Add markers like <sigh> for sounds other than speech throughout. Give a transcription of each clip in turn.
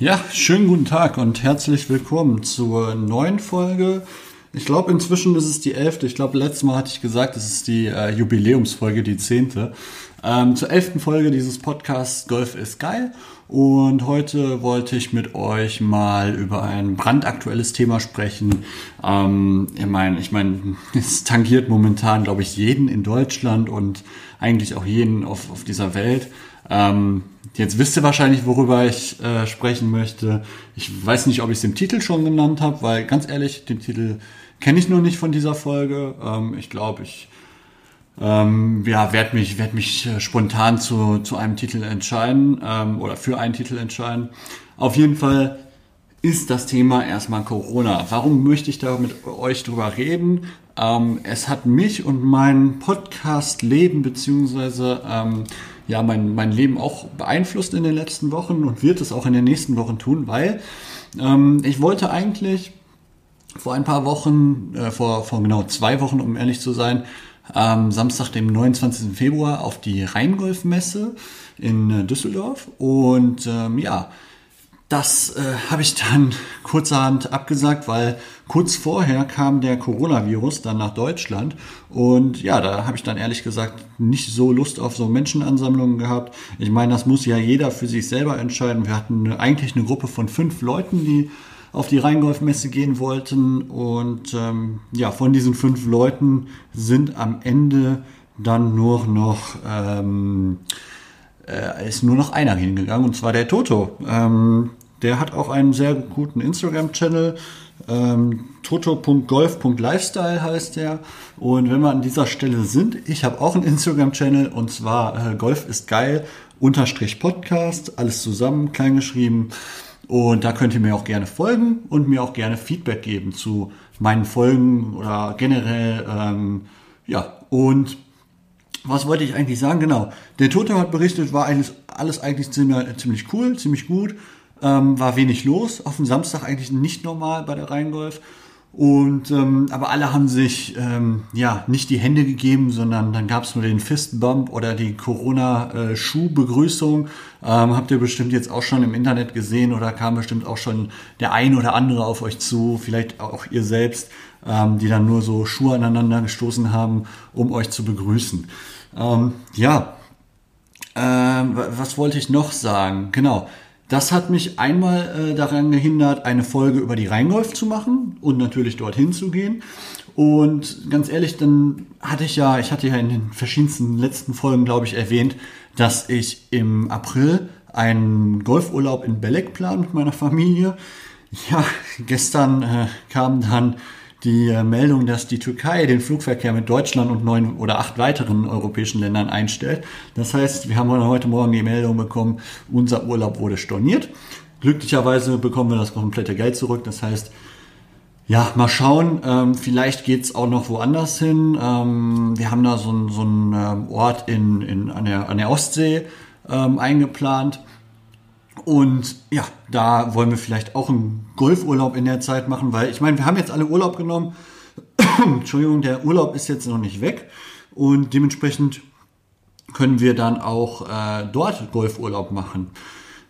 Ja, schönen guten Tag und herzlich willkommen zur neuen Folge. Ich glaube, inzwischen ist es die elfte. Ich glaube, letztes Mal hatte ich gesagt, es ist die äh, Jubiläumsfolge, die zehnte. Ähm, zur elften Folge dieses Podcasts Golf ist geil. Und heute wollte ich mit euch mal über ein brandaktuelles Thema sprechen. Ähm, ich meine, ich meine, <laughs> es tangiert momentan, glaube ich, jeden in Deutschland und eigentlich auch jeden auf, auf dieser Welt. Ähm, jetzt wisst ihr wahrscheinlich, worüber ich äh, sprechen möchte. Ich weiß nicht, ob ich es im Titel schon genannt habe, weil ganz ehrlich, den Titel kenne ich nur nicht von dieser Folge. Ähm, ich glaube, ich ähm, ja, werde mich, werd mich äh, spontan zu, zu einem Titel entscheiden ähm, oder für einen Titel entscheiden. Auf jeden Fall ist das Thema erstmal Corona. Warum möchte ich da mit euch drüber reden? Ähm, es hat mich und mein Podcast-Leben beziehungsweise ähm, ja mein, mein Leben auch beeinflusst in den letzten Wochen und wird es auch in den nächsten Wochen tun, weil ähm, ich wollte eigentlich vor ein paar Wochen, äh, vor, vor genau zwei Wochen, um ehrlich zu sein, am Samstag, dem 29. Februar auf die Rheingolfmesse in äh, Düsseldorf. Und ähm, ja, das äh, habe ich dann kurzerhand abgesagt, weil kurz vorher kam der Coronavirus dann nach Deutschland. Und ja, da habe ich dann ehrlich gesagt nicht so Lust auf so Menschenansammlungen gehabt. Ich meine, das muss ja jeder für sich selber entscheiden. Wir hatten eigentlich eine Gruppe von fünf Leuten, die auf die Rheingolfmesse gehen wollten. Und ähm, ja, von diesen fünf Leuten sind am Ende dann nur noch... Ähm, äh, ist nur noch einer hingegangen, und zwar der Toto. Ähm, der hat auch einen sehr guten Instagram-Channel. Ähm, toto.golf.lifestyle heißt der. Und wenn wir an dieser Stelle sind, ich habe auch einen Instagram-Channel und zwar äh, Golf ist geil unterstrich Podcast, alles zusammen, klein geschrieben. Und da könnt ihr mir auch gerne folgen und mir auch gerne Feedback geben zu meinen Folgen oder generell. Ähm, ja, und was wollte ich eigentlich sagen? Genau, der Toto hat berichtet, war eigentlich alles eigentlich ziemlich, ziemlich cool, ziemlich gut ähm, war wenig los. Auf dem Samstag eigentlich nicht normal bei der Rheingolf. Und ähm, aber alle haben sich ähm, ja nicht die Hände gegeben, sondern dann gab es nur den Fistbump oder die Corona-Schuh-Begrüßung. Ähm, habt ihr bestimmt jetzt auch schon im Internet gesehen oder kam bestimmt auch schon der ein oder andere auf euch zu, vielleicht auch ihr selbst, ähm, die dann nur so Schuhe aneinander gestoßen haben, um euch zu begrüßen. Ähm, ja, ähm, was wollte ich noch sagen? Genau. Das hat mich einmal äh, daran gehindert, eine Folge über die Rheingolf zu machen und natürlich dorthin zu gehen. Und ganz ehrlich, dann hatte ich ja, ich hatte ja in den verschiedensten letzten Folgen, glaube ich, erwähnt, dass ich im April einen Golfurlaub in Belek plan mit meiner Familie. Ja, gestern äh, kam dann die äh, Meldung, dass die Türkei den Flugverkehr mit Deutschland und neun oder acht weiteren europäischen Ländern einstellt. Das heißt, wir haben heute Morgen die Meldung bekommen, unser Urlaub wurde storniert. Glücklicherweise bekommen wir das komplette Geld zurück. Das heißt, ja, mal schauen. Ähm, vielleicht geht's auch noch woanders hin. Ähm, wir haben da so, ein, so einen ähm, Ort in, in, an, der, an der Ostsee ähm, eingeplant. Und ja, da wollen wir vielleicht auch einen Golfurlaub in der Zeit machen, weil ich meine, wir haben jetzt alle Urlaub genommen. <coughs> Entschuldigung, der Urlaub ist jetzt noch nicht weg und dementsprechend können wir dann auch äh, dort Golfurlaub machen.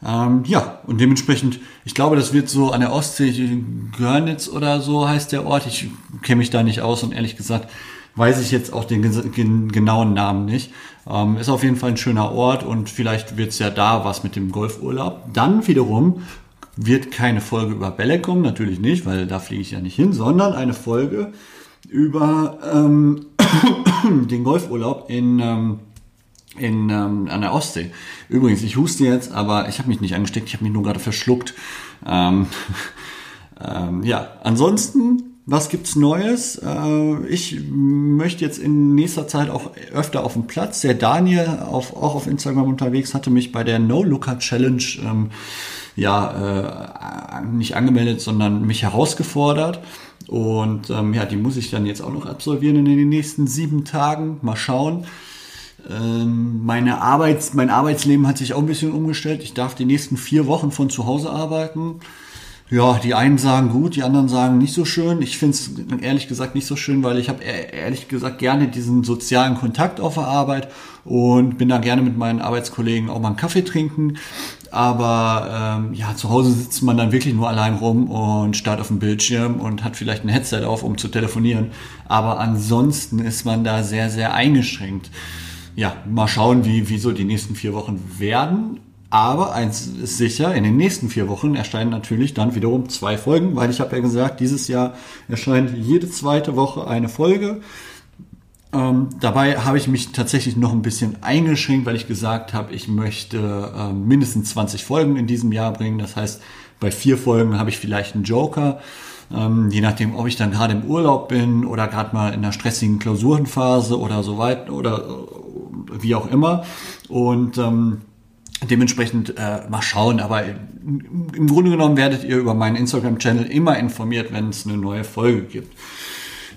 Ähm, ja, und dementsprechend, ich glaube, das wird so an der Ostsee, Görnitz oder so heißt der Ort. Ich kenne mich da nicht aus und ehrlich gesagt weiß ich jetzt auch den genauen Namen nicht. Ähm, ist auf jeden Fall ein schöner Ort und vielleicht wird es ja da was mit dem Golfurlaub. Dann wiederum wird keine Folge über Bälle kommen, natürlich nicht, weil da fliege ich ja nicht hin, sondern eine Folge über ähm, <coughs> den Golfurlaub in, ähm, in, ähm, an der Ostsee. Übrigens, ich huste jetzt, aber ich habe mich nicht angesteckt, ich habe mich nur gerade verschluckt. Ähm, <laughs> ähm, ja, ansonsten was gibt's Neues? Äh, ich möchte jetzt in nächster Zeit auch öfter auf dem Platz. Der Daniel, auf, auch auf Instagram unterwegs, hatte mich bei der No-Looker Challenge ähm, ja äh, nicht angemeldet, sondern mich herausgefordert. Und ähm, ja, die muss ich dann jetzt auch noch absolvieren in den nächsten sieben Tagen. Mal schauen. Ähm, meine Arbeits-, mein Arbeitsleben hat sich auch ein bisschen umgestellt. Ich darf die nächsten vier Wochen von zu Hause arbeiten Ja, die einen sagen gut, die anderen sagen nicht so schön. Ich finde es ehrlich gesagt nicht so schön, weil ich habe ehrlich gesagt gerne diesen sozialen Kontakt auf der Arbeit und bin da gerne mit meinen Arbeitskollegen auch mal einen Kaffee trinken. Aber ähm, ja, zu Hause sitzt man dann wirklich nur allein rum und starrt auf dem Bildschirm und hat vielleicht ein Headset auf, um zu telefonieren. Aber ansonsten ist man da sehr, sehr eingeschränkt. Ja, mal schauen, wie, wie so die nächsten vier Wochen werden. Aber eins ist sicher, in den nächsten vier Wochen erscheinen natürlich dann wiederum zwei Folgen, weil ich habe ja gesagt, dieses Jahr erscheint jede zweite Woche eine Folge. Ähm, dabei habe ich mich tatsächlich noch ein bisschen eingeschränkt, weil ich gesagt habe, ich möchte äh, mindestens 20 Folgen in diesem Jahr bringen. Das heißt, bei vier Folgen habe ich vielleicht einen Joker. Ähm, je nachdem, ob ich dann gerade im Urlaub bin oder gerade mal in einer stressigen Klausurenphase oder so weit oder äh, wie auch immer. Und ähm, Dementsprechend äh, mal schauen, aber im, Grunde genommen werdet ihr über meinen Instagram-Channel immer informiert, wenn es eine neue Folge gibt.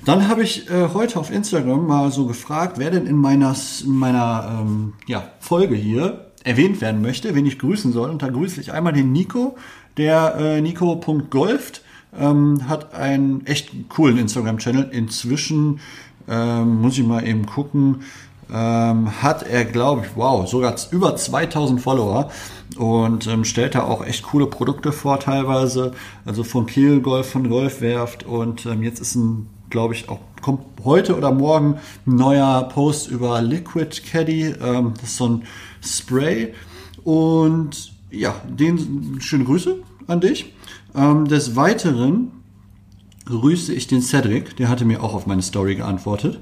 Dann habe ich äh, heute auf Instagram mal so gefragt, wer denn in meiner, in meiner ähm, ja, Folge hier erwähnt werden möchte, wen ich grüßen soll. Und da grüße ich einmal den Nico, der äh, Nico.golft ähm, hat einen echt coolen Instagram-Channel. Inzwischen ähm, muss ich mal eben gucken, ähm, hat er, glaube ich, wow, sogar über 2000 Follower und ähm, stellt da auch echt coole Produkte vor teilweise. Also von Kiel Golf, von Golfwerft und ähm, jetzt ist ein, glaube ich, auch kommt heute oder morgen ein neuer Post über Liquid Caddy. Ähm, das ist so ein Spray und ja, den schöne Grüße an dich. Ähm, des Weiteren grüße ich den Cedric, der hatte mir auch auf meine Story geantwortet.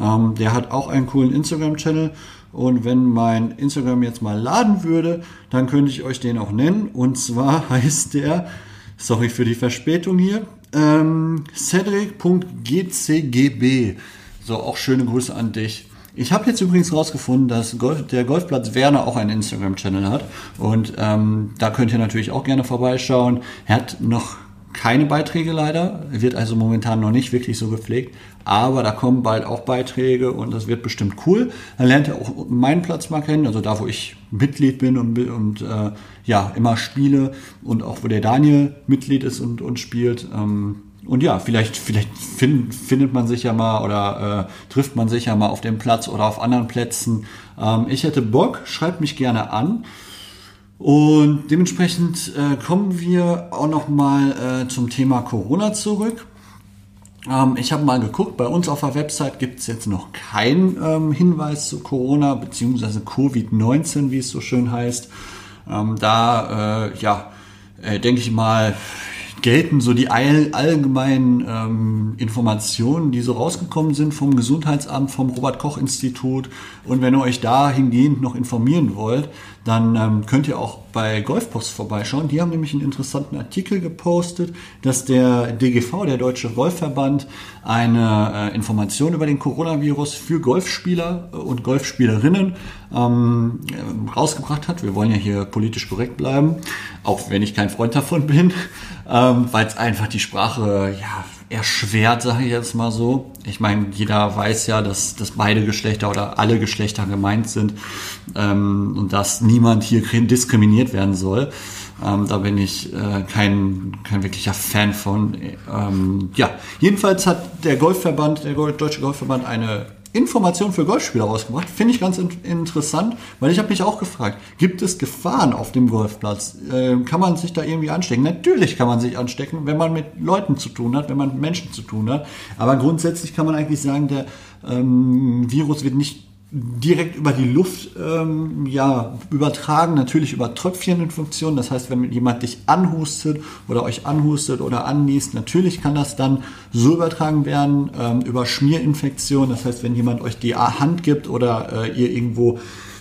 Ähm, der hat auch einen coolen Instagram-Channel und wenn mein Instagram jetzt mal laden würde, dann könnte ich euch den auch nennen. Und zwar <laughs> heißt der, sorry für die Verspätung hier, ähm, cedric.gcgb. So, auch schöne Grüße an dich. Ich habe jetzt übrigens rausgefunden, dass Golf, der Golfplatz Werner auch einen Instagram-Channel hat. Und ähm, da könnt ihr natürlich auch gerne vorbeischauen. Er hat noch keine Beiträge leider, wird also momentan noch nicht wirklich so gepflegt, aber da kommen bald auch Beiträge und das wird bestimmt cool. Dann lernt ihr auch meinen Platz mal kennen, also da, wo ich Mitglied bin und, und äh, ja, immer spiele und auch wo der Daniel Mitglied ist und, und spielt. Ähm, und ja, vielleicht, vielleicht find, findet man sich ja mal oder äh, trifft man sich ja mal auf dem Platz oder auf anderen Plätzen. Ähm, ich hätte Bock, schreibt mich gerne an. Und dementsprechend äh, kommen wir auch noch mal äh, zum Thema Corona zurück. Ähm, ich habe mal geguckt, bei uns auf der Website gibt es jetzt noch keinen ähm, Hinweis zu Corona bzw. Covid-19, wie es so schön heißt. Ähm, da, äh, ja, äh, denke ich mal, gelten so die all, allgemeinen ähm, Informationen, die so rausgekommen sind vom Gesundheitsamt, vom Robert Koch Institut. Und wenn ihr euch dahingehend noch informieren wollt, dann ähm, könnt ihr auch bei Golfpost vorbeischauen. Die haben nämlich einen interessanten Artikel gepostet, dass der DGV, der Deutsche Golfverband, eine äh, Information über den Coronavirus für Golfspieler und Golfspielerinnen ähm, rausgebracht hat. Wir wollen ja hier politisch korrekt bleiben, auch wenn ich kein Freund davon <laughs> bin, ähm, weil es einfach die Sprache ja erschwert, sage ich jetzt mal so. Ich meine, jeder weiß ja, dass, dass beide Geschlechter oder alle Geschlechter gemeint sind ähm, und dass niemand hier diskriminiert werden soll. Ähm, da bin ich äh, kein, kein wirklicher Fan von. Ähm, ja, jedenfalls hat der Golfverband, der Deutsche Golfverband eine Informationen für Golfspieler rausgebracht. Finde ich ganz in interessant, weil ich habe mich auch gefragt, gibt es Gefahren auf dem Golfplatz? Äh, kann man sich da irgendwie anstecken? Natürlich kann man sich anstecken, wenn man mit Leuten zu tun hat, wenn man mit Menschen zu tun hat. Aber grundsätzlich kann man eigentlich sagen, der ähm, Virus wird nicht direkt über die Luft ähm, ja, übertragen, natürlich über Tröpfcheninfektionen. Das heißt, wenn jemand dich anhustet oder euch anhustet oder anniest, natürlich kann das dann so übertragen werden ähm, über Schmierinfektionen. Das heißt, wenn jemand euch die Hand gibt oder äh, ihr irgendwo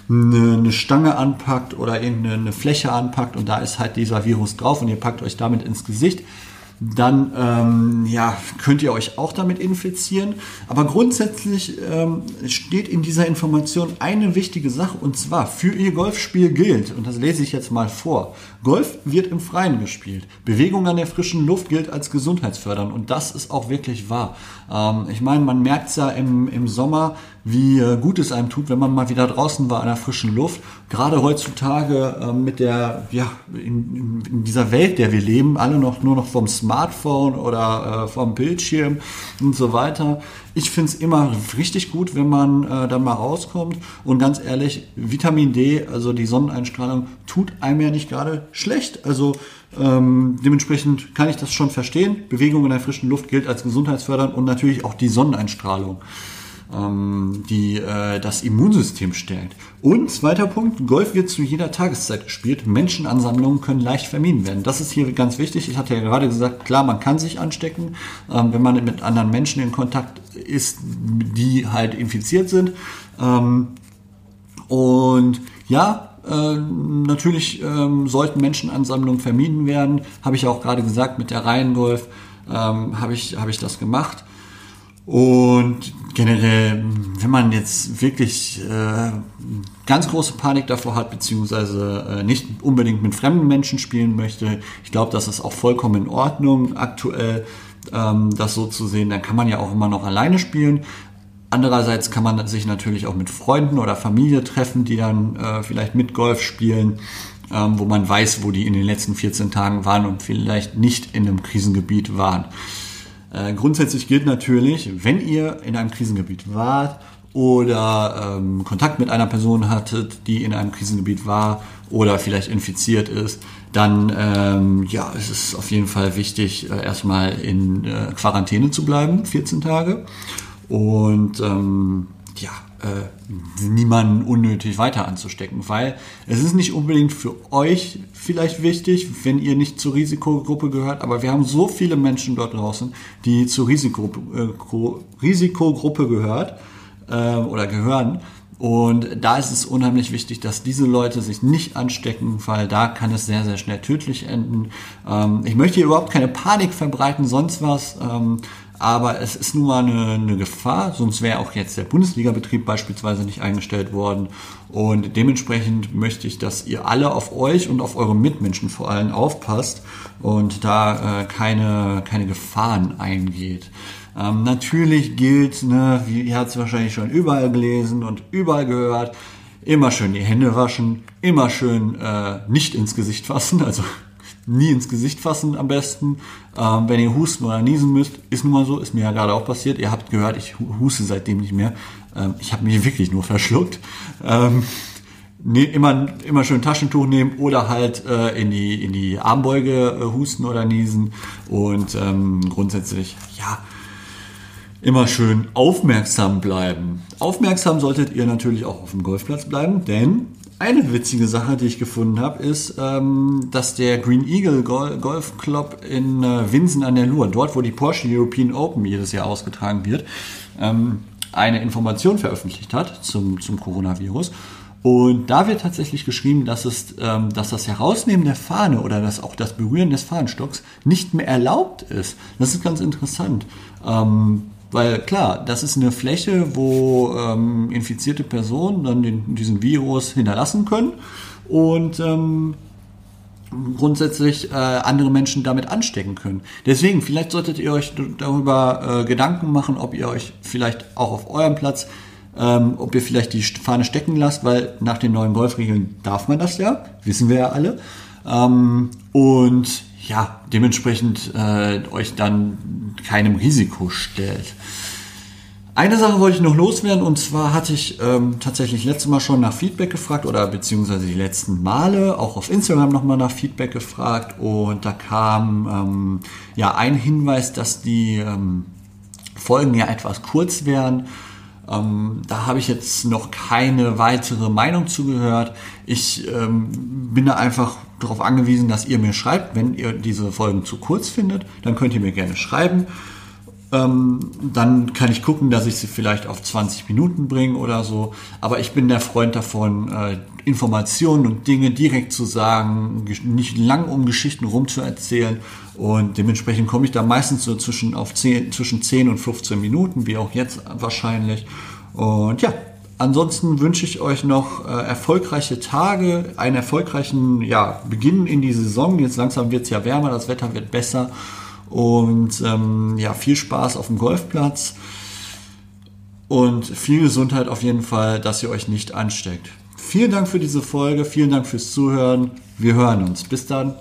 eine, eine Stange anpackt oder irgendeine Fläche anpackt und da ist halt dieser Virus drauf und ihr packt euch damit ins Gesicht, dann ähm, ja, könnt ihr euch auch damit infizieren. Aber grundsätzlich ähm, steht in dieser Information eine wichtige Sache und zwar für ihr Golfspiel gilt, und das lese ich jetzt mal vor, Golf wird im Freien gespielt. Bewegung an der frischen Luft gilt als gesundheitsfördernd und das ist auch wirklich wahr. Ähm, ich meine, man merkt es ja im, im Sommer, wie äh, gut es einem tut, wenn man mal wieder draußen war an der frischen Luft. Gerade heutzutage äh, mit der, ja, in, in, dieser Welt, der wir leben, alle noch nur noch vom Smartphone oder äh, vom Bildschirm und so weiter. Ich finde es immer richtig gut, wenn man äh, dann mal rauskommt. Und ganz ehrlich, Vitamin D, also die Sonneneinstrahlung, tut einem ja nicht gerade schlecht. Also ähm, dementsprechend kann ich das schon verstehen. Bewegung in der frischen Luft gilt als gesundheitsfördernd und natürlich auch die Sonneneinstrahlung, ähm, die äh, das Immunsystem stärkt. Und zweiter Punkt, Golf wird zu jeder Tageszeit gespielt. Menschenansammlungen können leicht vermieden werden. Das ist hier ganz wichtig. Ich hatte ja gerade gesagt, klar, man kann sich anstecken, ähm, wenn man mit anderen Menschen in Kontakt ist, die halt infiziert sind. Ähm, und ja, äh, natürlich ähm, sollten Menschenansammlungen vermieden werden. Habe ich auch gerade gesagt, mit der Reihengolf ähm, habe ich, hab ich das gemacht. Und generell, wenn man jetzt wirklich äh, ganz große Panik davor hat, beziehungsweise äh, nicht unbedingt mit fremden Menschen spielen möchte, ich glaube, das ist auch vollkommen in Ordnung aktuell, ähm, das so zu sehen. Dann kann man ja auch immer noch alleine spielen. Andererseits kann man sich natürlich auch mit Freunden oder Familie treffen, die dann äh, vielleicht mit Golf spielen, ähm, wo man weiß, wo die in den letzten 14 Tagen waren und vielleicht nicht in einem Krisengebiet waren. Äh, grundsätzlich gilt natürlich, wenn ihr in einem Krisengebiet wart oder ähm, Kontakt mit einer Person hattet, die in einem Krisengebiet war oder vielleicht infiziert ist, dann ähm, ja, es ist auf jeden Fall wichtig, äh, erstmal in äh, Quarantäne zu bleiben, 14 Tage. Und ähm, ja, äh, niemanden unnötig weiter anzustecken, weil es ist nicht unbedingt für euch vielleicht wichtig, wenn ihr nicht zur Risikogruppe gehört, aber wir haben so viele Menschen dort draußen, die zur Risikogruppe, äh, Risikogruppe gehört äh, oder gehören. Und da ist es unheimlich wichtig, dass diese Leute sich nicht anstecken, weil da kann es sehr, sehr schnell tödlich enden. Ähm, ich möchte hier überhaupt keine Panik verbreiten, sonst was. Ähm, aber es ist nun mal eine, eine Gefahr, sonst wäre auch jetzt der Bundesliga-Betrieb beispielsweise nicht eingestellt worden. Und dementsprechend möchte ich, dass ihr alle auf euch und auf eure Mitmenschen vor allem aufpasst und da äh, keine, keine Gefahren eingeht. Ähm, natürlich gilt, ne, wie ihr habt es wahrscheinlich schon überall gelesen und überall gehört, immer schön die Hände waschen, immer schön äh, nicht ins Gesicht fassen, also nie ins Gesicht fassen am besten. Ähm, wenn ihr husten oder niesen müsst, ist nun mal so, ist mir ja gerade auch passiert. Ihr habt gehört, ich huste seitdem nicht mehr. Ähm, ich habe mich wirklich nur verschluckt. Ähm, ne, immer, immer schön Taschentuch nehmen oder halt äh, in, die, in die Armbeuge äh, husten oder niesen. Und ähm, grundsätzlich, ja, immer schön aufmerksam bleiben. Aufmerksam solltet ihr natürlich auch auf dem Golfplatz bleiben, denn eine witzige Sache, die ich gefunden habe, ist, ähm, dass der Green Eagle Golf Club in äh, Winsen an der Luhr, dort wo die Porsche European Open jedes Jahr ausgetragen wird, ähm, eine Information veröffentlicht hat zum, zum Coronavirus. Und da wird tatsächlich geschrieben, dass, es, ähm, dass das Herausnehmen der Fahne oder dass auch das Berühren des Fahnenstocks nicht mehr erlaubt ist. Das ist ganz interessant. Ähm, weil klar, das ist eine Fläche, wo ähm, infizierte Personen dann den, diesen Virus hinterlassen können und ähm, grundsätzlich äh, andere Menschen damit anstecken können. Deswegen, vielleicht solltet ihr euch darüber äh, Gedanken machen, ob ihr euch vielleicht auch auf eurem Platz, ähm, ob ihr vielleicht die Fahne stecken lasst, weil nach den neuen Golfregeln darf man das ja, wissen wir ja alle. Ähm, und ja, dementsprechend äh, euch dann keinem Risiko stellt. Eine Sache wollte ich noch loswerden und zwar hatte ich ähm, tatsächlich letztes Mal schon nach Feedback gefragt oder beziehungsweise die letzten Male auch auf Instagram nochmal nach Feedback gefragt und da kam ähm, ja ein Hinweis, dass die ähm, Folgen ja etwas kurz wären. Ähm, da habe ich jetzt noch keine weitere Meinung zugehört. Ich ähm, bin da einfach darauf angewiesen, dass ihr mir schreibt, wenn ihr diese Folgen zu kurz findet, dann könnt ihr mir gerne schreiben. Ähm, dann kann ich gucken, dass ich sie vielleicht auf 20 Minuten bringe oder so. Aber ich bin der Freund davon, äh, Informationen und Dinge direkt zu sagen, nicht lang um Geschichten rumzuerzählen. Und dementsprechend komme ich da meistens so zwischen, auf 10, zwischen 10 und 15 Minuten, wie auch jetzt wahrscheinlich. Und ja, ansonsten wünsche ich euch noch äh, erfolgreiche Tage, einen erfolgreichen ja, Beginn in die Saison. Jetzt langsam wird es ja wärmer, das Wetter wird besser. Und ähm, ja, viel Spaß auf dem Golfplatz. und viel Gesundheit auf jeden Fall, dass ihr euch nicht ansteckt. Vielen Dank für diese Folge, vielen Dank fürs Zuhören. Wir hören uns. Bis dann.